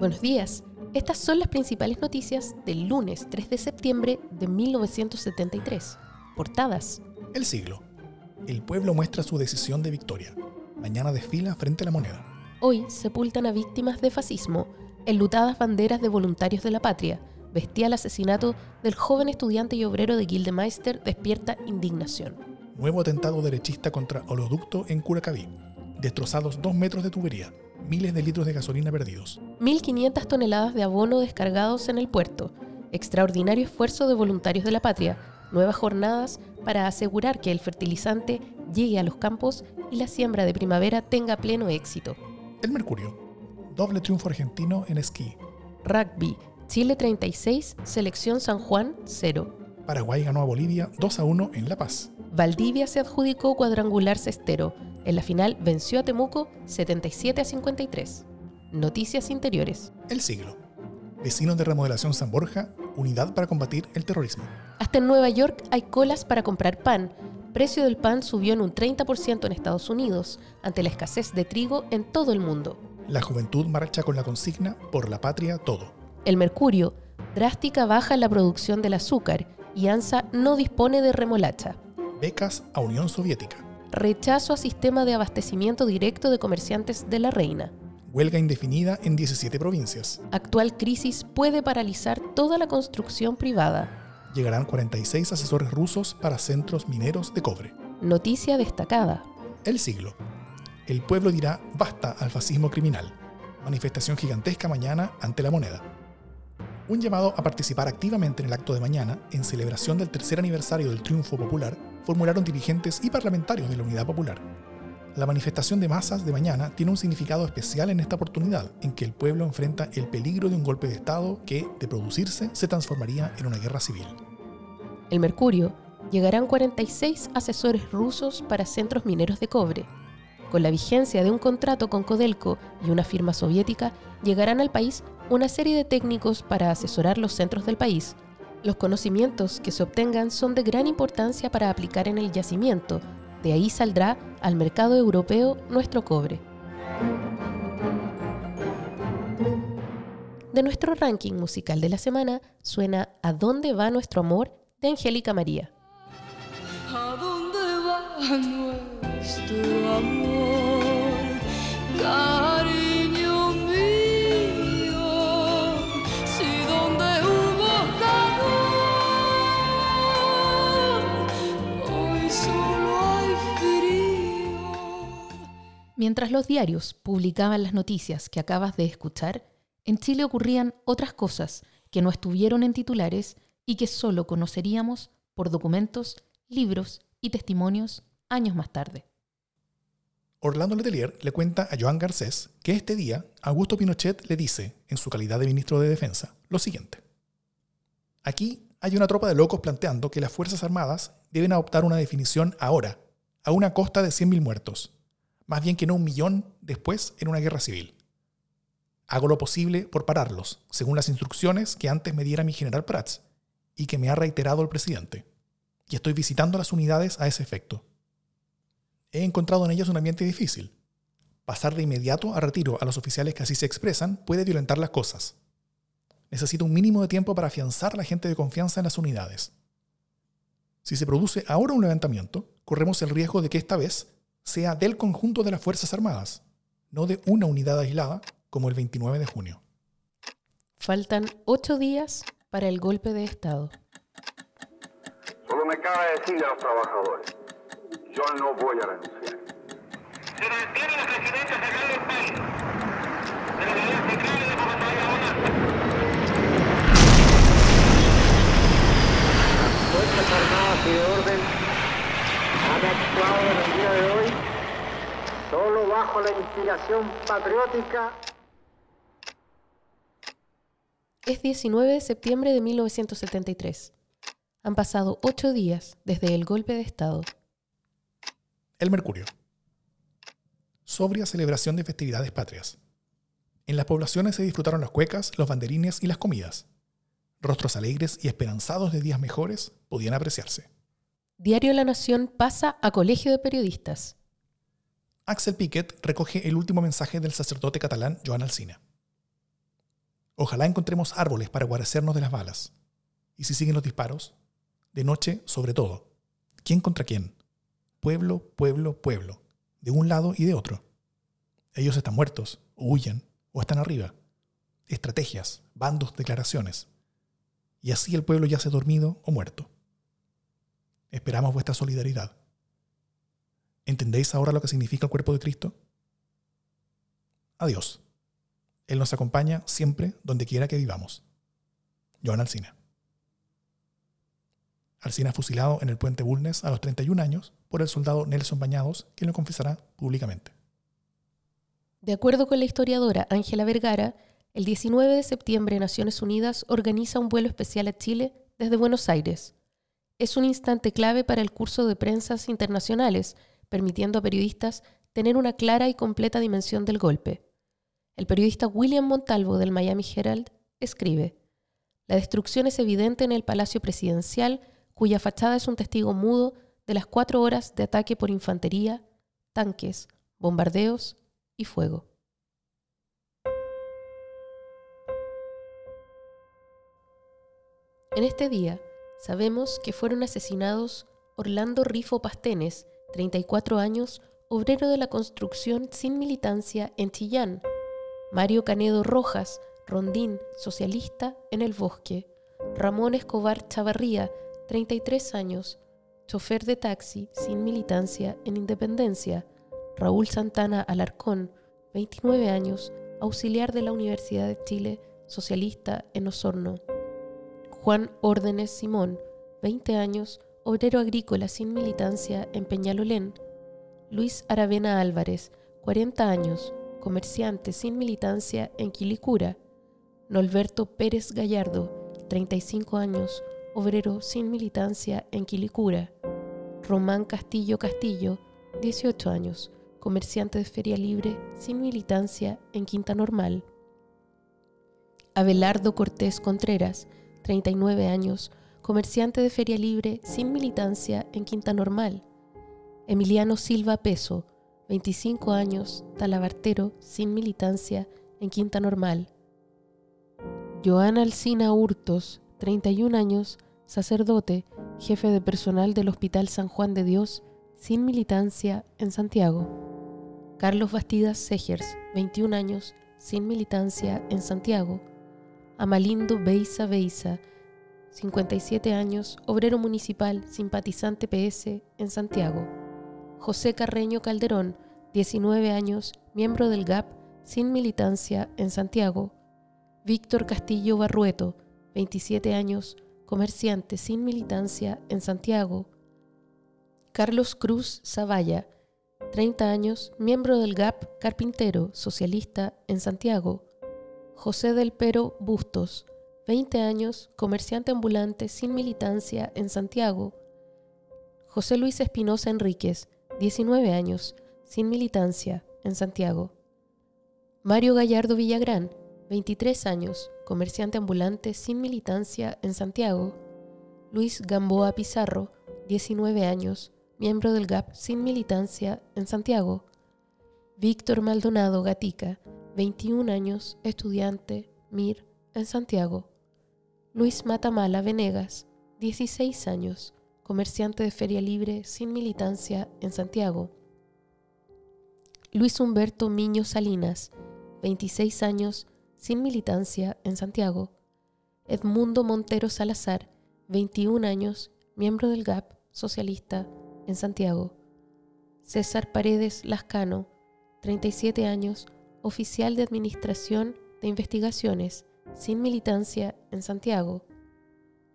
Buenos días. Estas son las principales noticias del lunes 3 de septiembre de 1973. Portadas. El siglo. El pueblo muestra su decisión de victoria. Mañana desfila frente a la moneda. Hoy sepultan a víctimas de fascismo, enlutadas banderas de voluntarios de la patria. Bestial asesinato del joven estudiante y obrero de Gildemeister despierta indignación. Nuevo atentado derechista contra Oloducto en Curacaví. Destrozados dos metros de tubería. Miles de litros de gasolina perdidos. 1.500 toneladas de abono descargados en el puerto. Extraordinario esfuerzo de voluntarios de la patria. Nuevas jornadas para asegurar que el fertilizante llegue a los campos y la siembra de primavera tenga pleno éxito. El Mercurio. Doble triunfo argentino en esquí. Rugby. Chile 36, Selección San Juan 0. Paraguay ganó a Bolivia 2 a 1 en La Paz. Valdivia se adjudicó cuadrangular cestero. En la final venció a Temuco 77 a 53. Noticias interiores. El siglo. Vecinos de remodelación San Borja, unidad para combatir el terrorismo. Hasta en Nueva York hay colas para comprar pan. Precio del pan subió en un 30% en Estados Unidos, ante la escasez de trigo en todo el mundo. La juventud marcha con la consigna por la patria todo. El mercurio, drástica baja en la producción del azúcar y ANSA no dispone de remolacha. Becas a Unión Soviética. Rechazo a sistema de abastecimiento directo de comerciantes de la reina. Huelga indefinida en 17 provincias. Actual crisis puede paralizar toda la construcción privada. Llegarán 46 asesores rusos para centros mineros de cobre. Noticia destacada. El siglo. El pueblo dirá basta al fascismo criminal. Manifestación gigantesca mañana ante la moneda. Un llamado a participar activamente en el acto de mañana, en celebración del tercer aniversario del triunfo popular, formularon dirigentes y parlamentarios de la Unidad Popular. La manifestación de masas de mañana tiene un significado especial en esta oportunidad, en que el pueblo enfrenta el peligro de un golpe de Estado que, de producirse, se transformaría en una guerra civil. El Mercurio llegarán 46 asesores rusos para centros mineros de cobre. Con la vigencia de un contrato con Codelco y una firma soviética, llegarán al país una serie de técnicos para asesorar los centros del país. Los conocimientos que se obtengan son de gran importancia para aplicar en el yacimiento. De ahí saldrá al mercado europeo nuestro cobre. De nuestro ranking musical de la semana suena ¿A dónde va nuestro amor? de Angélica María. ¿A dónde va nuestro amor? Mientras los diarios publicaban las noticias que acabas de escuchar, en Chile ocurrían otras cosas que no estuvieron en titulares y que solo conoceríamos por documentos, libros y testimonios años más tarde. Orlando Letelier le cuenta a Joan Garcés que este día Augusto Pinochet le dice, en su calidad de ministro de Defensa, lo siguiente. Aquí hay una tropa de locos planteando que las Fuerzas Armadas deben adoptar una definición ahora, a una costa de 100.000 muertos, más bien que no un millón después en una guerra civil. Hago lo posible por pararlos, según las instrucciones que antes me diera mi general Prats y que me ha reiterado el presidente. Y estoy visitando las unidades a ese efecto. He encontrado en ellas un ambiente difícil. Pasar de inmediato a retiro a los oficiales que así se expresan puede violentar las cosas. Necesito un mínimo de tiempo para afianzar la gente de confianza en las unidades. Si se produce ahora un levantamiento, corremos el riesgo de que esta vez sea del conjunto de las Fuerzas Armadas, no de una unidad aislada como el 29 de junio. Faltan ocho días para el golpe de Estado. Solo me cabe decirle a los trabajadores, yo no voy a renunciar. Se mantiene la presidencia central del país. De la unidad central y de Fuerzas Armadas y de Orden han actuado en el día de hoy solo bajo la aspiración patriótica Es 19 de septiembre de 1973. Han pasado ocho días desde el golpe de Estado. El Mercurio. Sobria celebración de festividades patrias. En las poblaciones se disfrutaron las cuecas, los banderines y las comidas. Rostros alegres y esperanzados de días mejores podían apreciarse. Diario La Nación pasa a Colegio de Periodistas. Axel Piquet recoge el último mensaje del sacerdote catalán Joan Alsina. Ojalá encontremos árboles para guarecernos de las balas. Y si siguen los disparos, de noche sobre todo. ¿Quién contra quién? Pueblo, pueblo, pueblo. De un lado y de otro. Ellos están muertos, o huyen, o están arriba. Estrategias, bandos, declaraciones. Y así el pueblo yace dormido o muerto. Esperamos vuestra solidaridad. ¿Entendéis ahora lo que significa el cuerpo de Cristo? Adiós. Él nos acompaña siempre donde quiera que vivamos. Joan Alsina. Alsina fusilado en el puente Bulnes a los 31 años por el soldado Nelson Bañados, quien lo confesará públicamente. De acuerdo con la historiadora Ángela Vergara, el 19 de septiembre Naciones Unidas organiza un vuelo especial a Chile desde Buenos Aires. Es un instante clave para el curso de prensas internacionales, permitiendo a periodistas tener una clara y completa dimensión del golpe. El periodista William Montalvo del Miami Herald escribe, La destrucción es evidente en el Palacio Presidencial, cuya fachada es un testigo mudo de las cuatro horas de ataque por infantería, tanques, bombardeos y fuego. En este día sabemos que fueron asesinados Orlando Rifo Pastenes, 34 años, obrero de la construcción sin militancia en Chillán, Mario Canedo Rojas, rondín, socialista en el bosque, Ramón Escobar Chavarría, 33 años, chofer de taxi sin militancia en Independencia, Raúl Santana Alarcón, 29 años, auxiliar de la Universidad de Chile, socialista en Osorno. Juan Órdenes Simón, 20 años, obrero agrícola sin militancia en Peñalolén. Luis Aravena Álvarez, 40 años, comerciante sin militancia en Quilicura. Norberto Pérez Gallardo, 35 años, obrero sin militancia en Quilicura. Román Castillo Castillo, 18 años, comerciante de feria libre sin militancia en Quinta Normal. Abelardo Cortés Contreras, 39 años, comerciante de feria libre sin militancia en Quinta Normal. Emiliano Silva Peso, 25 años, talabartero sin militancia en Quinta Normal. Joana Alcina Hurtos, 31 años, sacerdote, jefe de personal del Hospital San Juan de Dios, sin militancia en Santiago. Carlos Bastidas Segers, 21 años, sin militancia en Santiago. Amalindo Beiza Beiza, 57 años, obrero municipal, simpatizante PS en Santiago. José Carreño Calderón, 19 años, miembro del GAP, sin militancia en Santiago. Víctor Castillo Barrueto, 27 años, comerciante sin militancia en Santiago. Carlos Cruz Zavalla, 30 años, miembro del GAP, carpintero, socialista en Santiago. José del Pero Bustos, 20 años, comerciante ambulante sin militancia en Santiago. José Luis Espinosa Enríquez, 19 años, sin militancia en Santiago. Mario Gallardo Villagrán, 23 años, comerciante ambulante sin militancia en Santiago. Luis Gamboa Pizarro, 19 años, miembro del GAP sin militancia en Santiago. Víctor Maldonado Gatica, 21 años, estudiante, MIR, en Santiago. Luis Matamala Venegas, 16 años, comerciante de feria libre sin militancia en Santiago. Luis Humberto Miño Salinas, 26 años, sin militancia en Santiago. Edmundo Montero Salazar, 21 años, miembro del GAP, socialista, en Santiago. César Paredes Lascano, 37 años, oficial de Administración de Investigaciones, sin militancia en Santiago.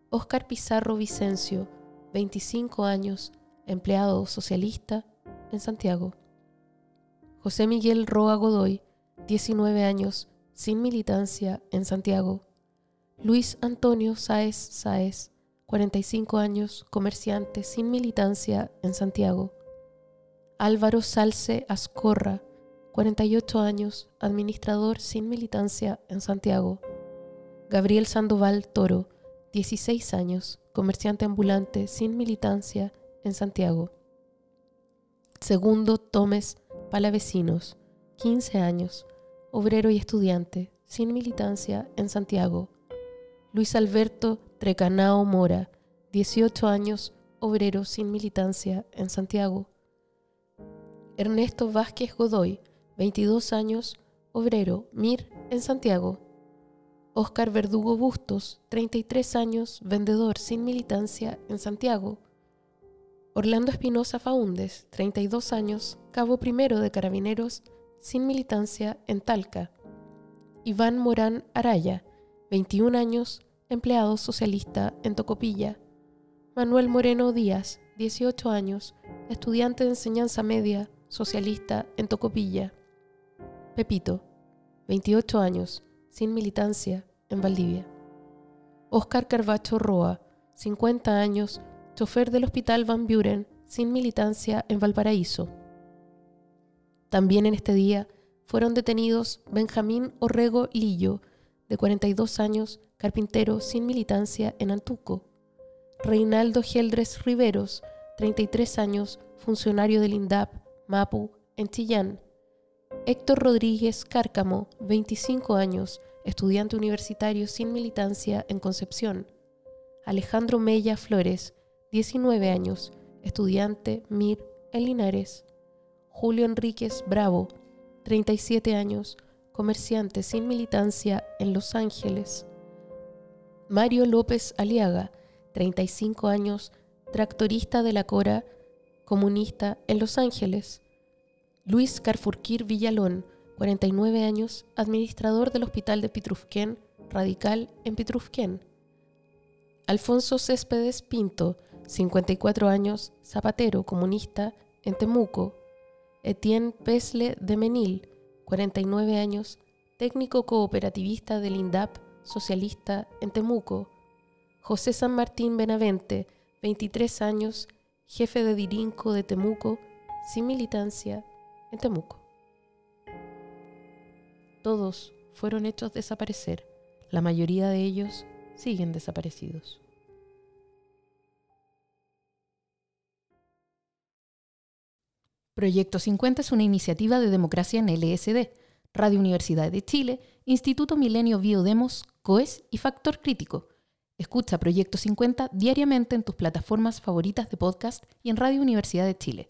Óscar Pizarro Vicencio, 25 años, empleado socialista en Santiago. José Miguel Roa Godoy, 19 años, sin militancia en Santiago. Luis Antonio Sáez Sáez, 45 años, comerciante sin militancia en Santiago. Álvaro Salce Ascorra, 48 años, administrador sin militancia en Santiago. Gabriel Sandoval Toro, 16 años, comerciante ambulante sin militancia en Santiago. Segundo Tomes Palavecinos, 15 años, obrero y estudiante, sin militancia en Santiago. Luis Alberto Trecanao Mora, 18 años, obrero sin militancia en Santiago. Ernesto Vázquez Godoy, 22 años, obrero, MIR en Santiago. Óscar Verdugo Bustos, 33 años, vendedor sin militancia en Santiago. Orlando Espinosa Faúndes, 32 años, cabo primero de carabineros, sin militancia en Talca. Iván Morán Araya, 21 años, empleado socialista en Tocopilla. Manuel Moreno Díaz, 18 años, estudiante de enseñanza media, socialista en Tocopilla. Pepito, 28 años, sin militancia en Valdivia. Óscar Carvacho Roa, 50 años, chofer del Hospital Van Buren, sin militancia en Valparaíso. También en este día fueron detenidos Benjamín Orrego Lillo, de 42 años, carpintero sin militancia en Antuco. Reinaldo Geldres Riveros, 33 años, funcionario del INDAP, Mapu, en Chillán. Héctor Rodríguez Cárcamo, 25 años, estudiante universitario sin militancia en Concepción. Alejandro Mella Flores, 19 años, estudiante MIR en Linares. Julio Enríquez Bravo, 37 años, comerciante sin militancia en Los Ángeles. Mario López Aliaga, 35 años, tractorista de la Cora, comunista en Los Ángeles. Luis Carfurquir Villalón, 49 años, administrador del Hospital de Pitrufquén, radical en Pitrufquén. Alfonso Céspedes Pinto, 54 años, zapatero comunista en Temuco. Etienne Pesle de Menil, 49 años, técnico cooperativista del INDAP, socialista en Temuco. José San Martín Benavente, 23 años, jefe de Dirinco de Temuco, sin militancia Temuco. Todos fueron hechos desaparecer. La mayoría de ellos siguen desaparecidos. Proyecto 50 es una iniciativa de democracia en LSD, Radio Universidad de Chile, Instituto Milenio Biodemos, COES y Factor Crítico. Escucha Proyecto 50 diariamente en tus plataformas favoritas de podcast y en Radio Universidad de Chile.